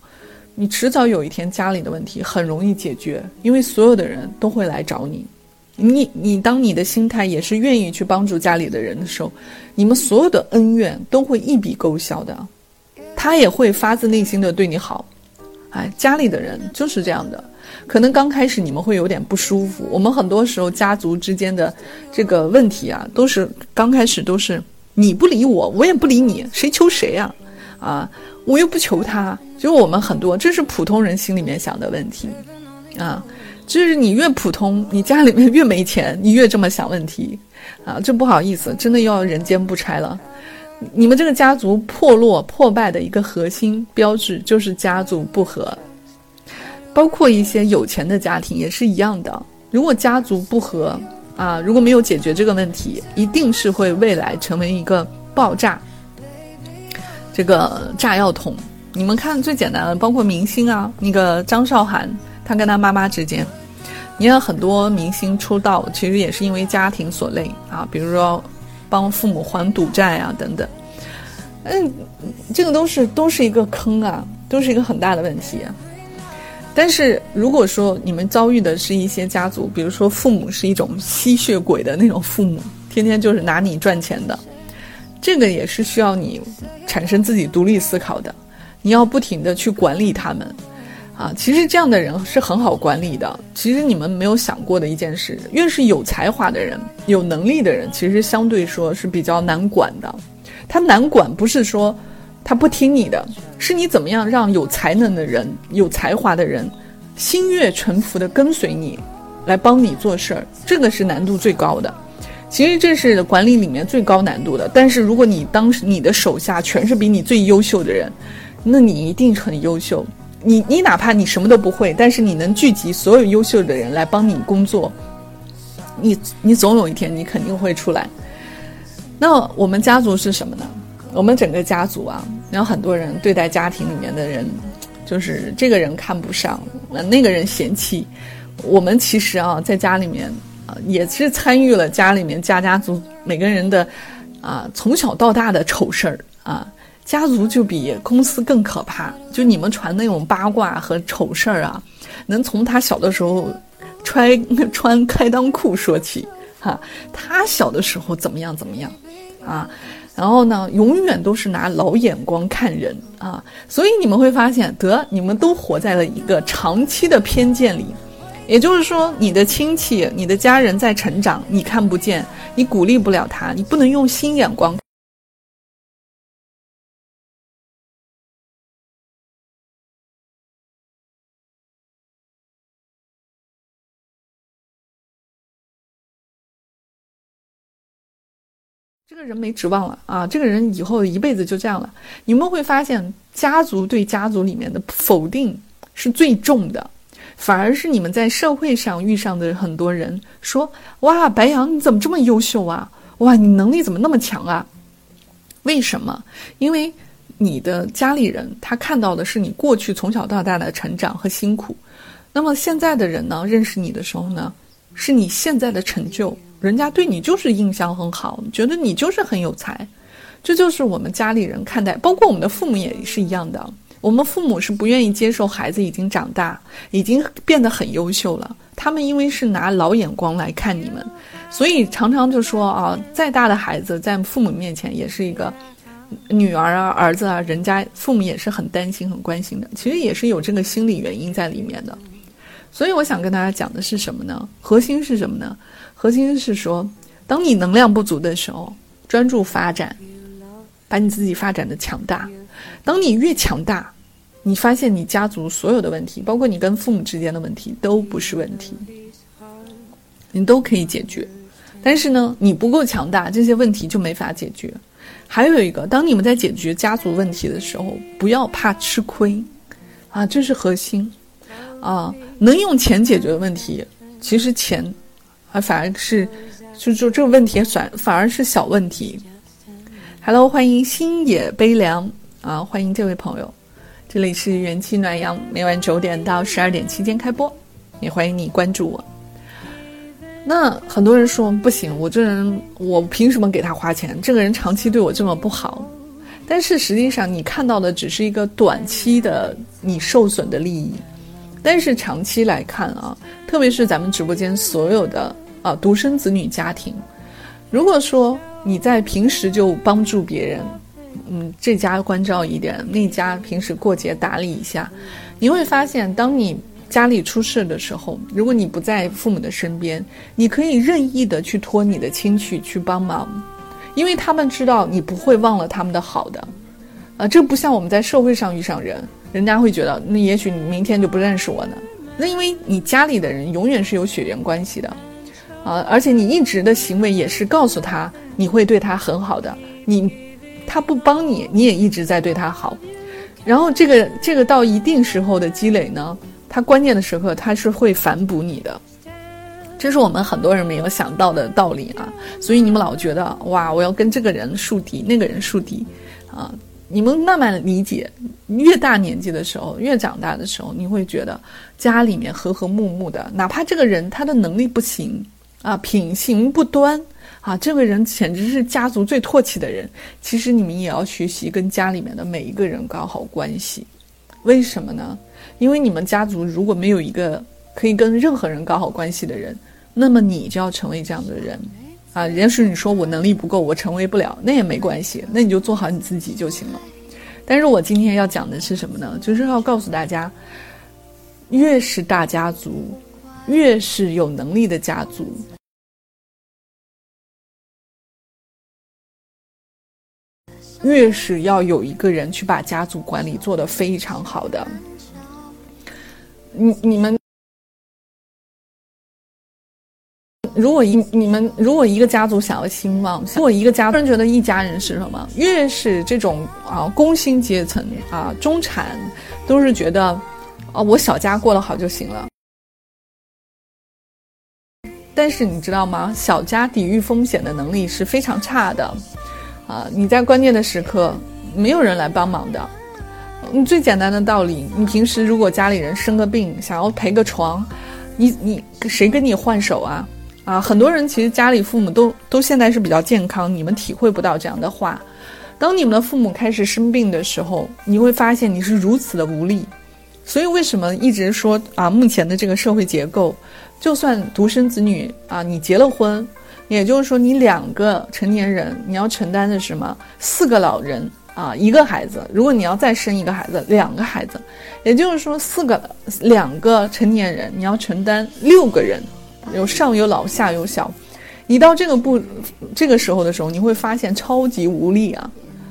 你迟早有一天家里的问题很容易解决，因为所有的人都会来找你。你你当你的心态也是愿意去帮助家里的人的时候，你们所有的恩怨都会一笔勾销的，他也会发自内心的对你好。哎，家里的人就是这样的，可能刚开始你们会有点不舒服。我们很多时候家族之间的这个问题啊，都是刚开始都是你不理我，我也不理你，谁求谁呀？啊，我又不求他，就我们很多，这是普通人心里面想的问题，啊。就是你越普通，你家里面越没钱，你越这么想问题，啊，这不好意思，真的要人间不拆了。你们这个家族破落破败的一个核心标志就是家族不和，包括一些有钱的家庭也是一样的。如果家族不和啊，如果没有解决这个问题，一定是会未来成为一个爆炸，这个炸药桶。你们看最简单的，包括明星啊，那个张韶涵。她跟她妈妈之间，你看很多明星出道，其实也是因为家庭所累啊，比如说帮父母还赌债啊等等。嗯，这个都是都是一个坑啊，都是一个很大的问题。但是如果说你们遭遇的是一些家族，比如说父母是一种吸血鬼的那种父母，天天就是拿你赚钱的，这个也是需要你产生自己独立思考的，你要不停的去管理他们。啊，其实这样的人是很好管理的。其实你们没有想过的一件事，越是有才华的人、有能力的人，其实相对说是比较难管的。他难管不是说他不听你的，是你怎么样让有才能的人、有才华的人心悦诚服的跟随你，来帮你做事儿，这个是难度最高的。其实这是管理里面最高难度的。但是如果你当时你的手下全是比你最优秀的人，那你一定很优秀。你你哪怕你什么都不会，但是你能聚集所有优秀的人来帮你工作，你你总有一天你肯定会出来。那我们家族是什么呢？我们整个家族啊，然后很多人对待家庭里面的人，就是这个人看不上，那那个人嫌弃。我们其实啊，在家里面啊，也是参与了家里面家家族每个人的啊从小到大的丑事儿啊。家族就比公司更可怕，就你们传那种八卦和丑事儿啊，能从他小的时候穿 穿开裆裤说起，哈，他小的时候怎么样怎么样，啊，然后呢，永远都是拿老眼光看人啊，所以你们会发现，得你们都活在了一个长期的偏见里，也就是说，你的亲戚、你的家人在成长，你看不见，你鼓励不了他，你不能用新眼光。这个人没指望了啊！这个人以后一辈子就这样了。你们会发现，家族对家族里面的否定是最重的，反而是你们在社会上遇上的很多人说：“哇，白羊你怎么这么优秀啊？哇，你能力怎么那么强啊？”为什么？因为你的家里人他看到的是你过去从小到大的成长和辛苦，那么现在的人呢，认识你的时候呢，是你现在的成就。人家对你就是印象很好，觉得你就是很有才，这就是我们家里人看待，包括我们的父母也是一样的。我们父母是不愿意接受孩子已经长大，已经变得很优秀了。他们因为是拿老眼光来看你们，所以常常就说啊，再大的孩子在父母面前也是一个女儿啊、儿子啊，人家父母也是很担心、很关心的。其实也是有这个心理原因在里面的。所以我想跟大家讲的是什么呢？核心是什么呢？核心是说，当你能量不足的时候，专注发展，把你自己发展的强大。当你越强大，你发现你家族所有的问题，包括你跟父母之间的问题，都不是问题，你都可以解决。但是呢，你不够强大，这些问题就没法解决。还有一个，当你们在解决家族问题的时候，不要怕吃亏，啊，这是核心。啊，能用钱解决的问题，其实钱。啊，反而是，就就这个问题反反而是小问题。Hello，欢迎星野悲凉啊，欢迎这位朋友，这里是元气暖阳，每晚九点到十二点期间开播，也欢迎你关注我。那很多人说不行，我这人我凭什么给他花钱？这个人长期对我这么不好。但是实际上，你看到的只是一个短期的你受损的利益，但是长期来看啊，特别是咱们直播间所有的啊独生子女家庭，如果说你在平时就帮助别人，嗯，这家关照一点，那家平时过节打理一下，你会发现，当你家里出事的时候，如果你不在父母的身边，你可以任意的去托你的亲戚去帮忙。因为他们知道你不会忘了他们的好的，啊，这不像我们在社会上遇上人，人家会觉得那也许你明天就不认识我呢。那因为你家里的人永远是有血缘关系的，啊，而且你一直的行为也是告诉他你会对他很好的，你他不帮你，你也一直在对他好，然后这个这个到一定时候的积累呢，他关键的时刻他是会反哺你的。这是我们很多人没有想到的道理啊，所以你们老觉得哇，我要跟这个人树敌，那个人树敌，啊，你们慢慢理解，越大年纪的时候，越长大的时候，你会觉得家里面和和睦睦的，哪怕这个人他的能力不行啊，品行不端啊，这个人简直是家族最唾弃的人，其实你们也要学习跟家里面的每一个人搞好关系，为什么呢？因为你们家族如果没有一个可以跟任何人搞好关系的人。那么你就要成为这样的人，啊，也许你说我能力不够，我成为不了，那也没关系，那你就做好你自己就行了。但是我今天要讲的是什么呢？就是要告诉大家，越是大家族，越是有能力的家族，越是要有一个人去把家族管理做得非常好的。你你们。如果一你们如果一个家族想要兴旺，如果一个家，人觉得一家人是什么？越是这种啊工薪阶层啊中产，都是觉得啊我小家过得好就行了。但是你知道吗？小家抵御风险的能力是非常差的，啊你在关键的时刻没有人来帮忙的。你最简单的道理，你平时如果家里人生个病想要陪个床，你你谁跟你换手啊？啊，很多人其实家里父母都都现在是比较健康，你们体会不到这样的话。当你们的父母开始生病的时候，你会发现你是如此的无力。所以为什么一直说啊，目前的这个社会结构，就算独生子女啊，你结了婚，也就是说你两个成年人，你要承担的什么？四个老人啊，一个孩子。如果你要再生一个孩子，两个孩子，也就是说四个两个成年人，你要承担六个人。有上有老下有小，你到这个不这个时候的时候，你会发现超级无力啊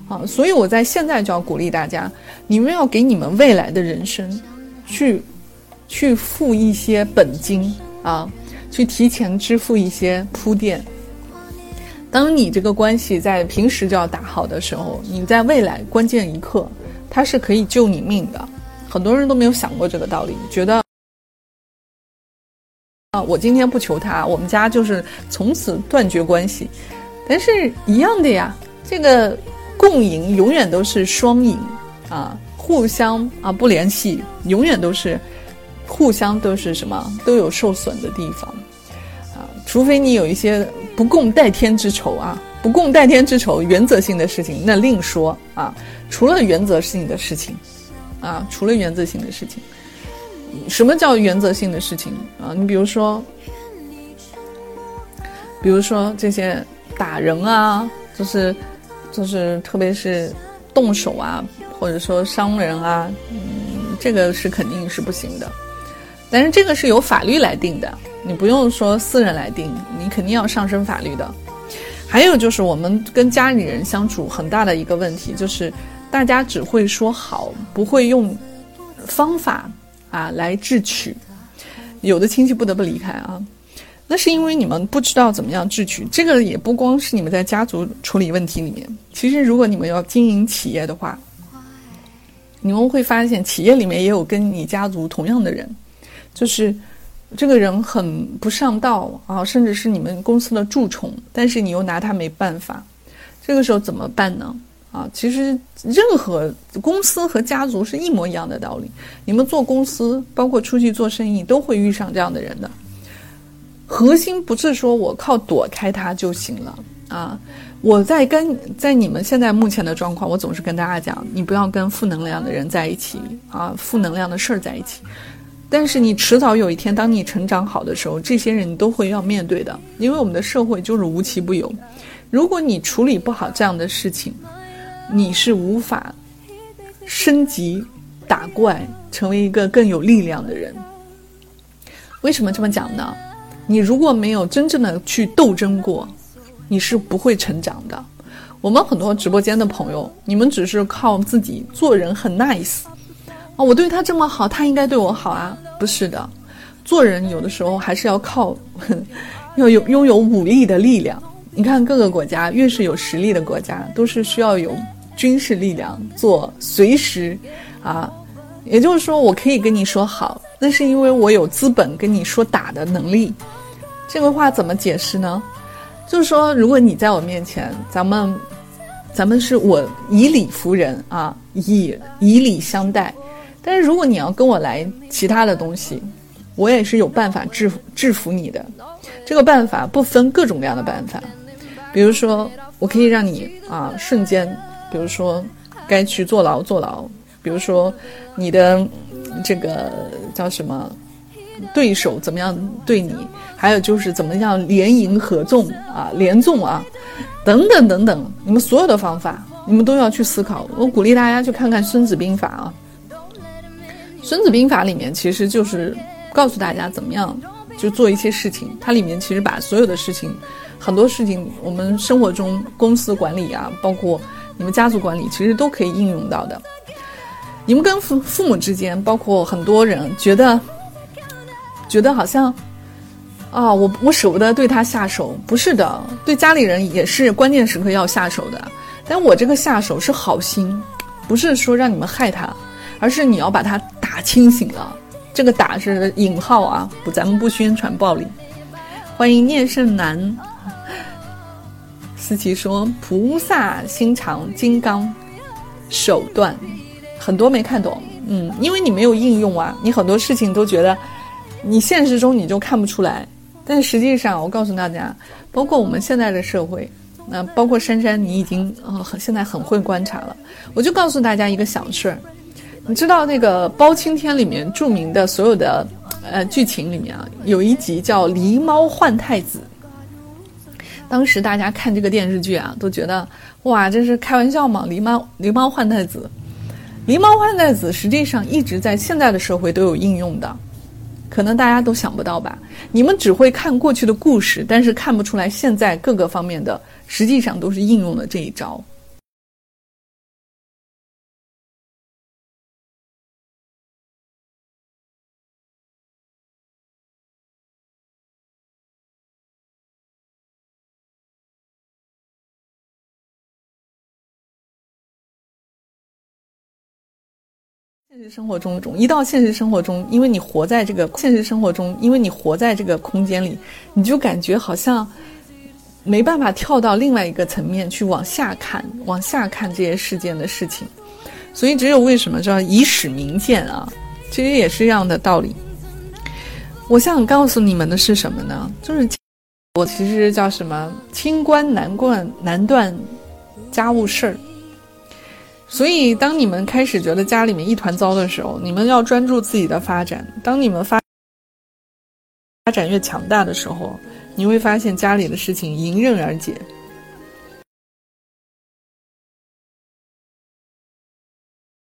啊！所以我在现在就要鼓励大家，你们要给你们未来的人生，去去付一些本金啊，去提前支付一些铺垫。当你这个关系在平时就要打好的时候，你在未来关键一刻，它是可以救你命的。很多人都没有想过这个道理，觉得。我今天不求他，我们家就是从此断绝关系。但是一样的呀，这个共赢永远都是双赢啊，互相啊不联系，永远都是互相都是什么都有受损的地方啊。除非你有一些不共戴天之仇啊，不共戴天之仇，原则性的事情那另说啊。除了原则性的事情啊，除了原则性的事情。什么叫原则性的事情啊？你比如说，比如说这些打人啊，就是，就是，特别是动手啊，或者说伤人啊，嗯，这个是肯定是不行的。但是这个是由法律来定的，你不用说私人来定，你肯定要上升法律的。还有就是我们跟家里人相处很大的一个问题，就是大家只会说好，不会用方法。啊，来智取，有的亲戚不得不离开啊，那是因为你们不知道怎么样智取。这个也不光是你们在家族处理问题里面，其实如果你们要经营企业的话，你们会发现企业里面也有跟你家族同样的人，就是这个人很不上道啊，甚至是你们公司的蛀虫，但是你又拿他没办法，这个时候怎么办呢？啊，其实任何公司和家族是一模一样的道理。你们做公司，包括出去做生意，都会遇上这样的人的。核心不是说我靠躲开他就行了啊。我在跟在你们现在目前的状况，我总是跟大家讲，你不要跟负能量的人在一起啊，负能量的事儿在一起。但是你迟早有一天，当你成长好的时候，这些人你都会要面对的，因为我们的社会就是无奇不有。如果你处理不好这样的事情，你是无法升级打怪，成为一个更有力量的人。为什么这么讲呢？你如果没有真正的去斗争过，你是不会成长的。我们很多直播间的朋友，你们只是靠自己做人很 nice。啊，我对他这么好，他应该对我好啊？不是的，做人有的时候还是要靠，要有拥有武力的力量。你看各个国家，越是有实力的国家，都是需要有军事力量做随时，啊，也就是说，我可以跟你说好，那是因为我有资本跟你说打的能力。这个话怎么解释呢？就是说，如果你在我面前，咱们，咱们是我以理服人啊，以以礼相待。但是如果你要跟我来其他的东西，我也是有办法制制服你的。这个办法不分各种各样的办法，比如说我可以让你啊瞬间，比如说该去坐牢坐牢，比如说你的这个叫什么对手怎么样对你，还有就是怎么样联营合纵啊联纵啊等等等等，你们所有的方法你们都要去思考。我鼓励大家去看看《孙子兵法》啊。《孙子兵法》里面其实就是告诉大家怎么样就做一些事情，它里面其实把所有的事情，很多事情我们生活中公司管理啊，包括你们家族管理，其实都可以应用到的。你们跟父父母之间，包括很多人觉得觉得好像啊，我我舍不得对他下手，不是的，对家里人也是关键时刻要下手的。但我这个下手是好心，不是说让你们害他。而是你要把他打清醒了，这个“打”是引号啊，不，咱们不宣传暴力。欢迎聂胜男，思琪说：“菩萨心肠，金刚手段，很多没看懂，嗯，因为你没有应用啊，你很多事情都觉得你现实中你就看不出来，但实际上我告诉大家，包括我们现在的社会，那包括珊珊，你已经呃现在很会观察了，我就告诉大家一个小事儿。”你知道那个《包青天》里面著名的所有的呃剧情里面啊，有一集叫“狸猫换太子”。当时大家看这个电视剧啊，都觉得哇，这是开玩笑吗？狸猫狸猫换太子，狸猫换太子实际上一直在现在的社会都有应用的，可能大家都想不到吧？你们只会看过去的故事，但是看不出来现在各个方面的实际上都是应用了这一招。现实生活中，一到现实生活中，因为你活在这个现实生活中，因为你活在这个空间里，你就感觉好像没办法跳到另外一个层面去往下看，往下看这些事件的事情。所以，只有为什么叫以史明鉴啊？其实也是一样的道理。我想告诉你们的是什么呢？就是我其实叫什么清官难断难断家务事儿。所以，当你们开始觉得家里面一团糟的时候，你们要专注自己的发展。当你们发发展越强大的时候，你会发现家里的事情迎刃而解。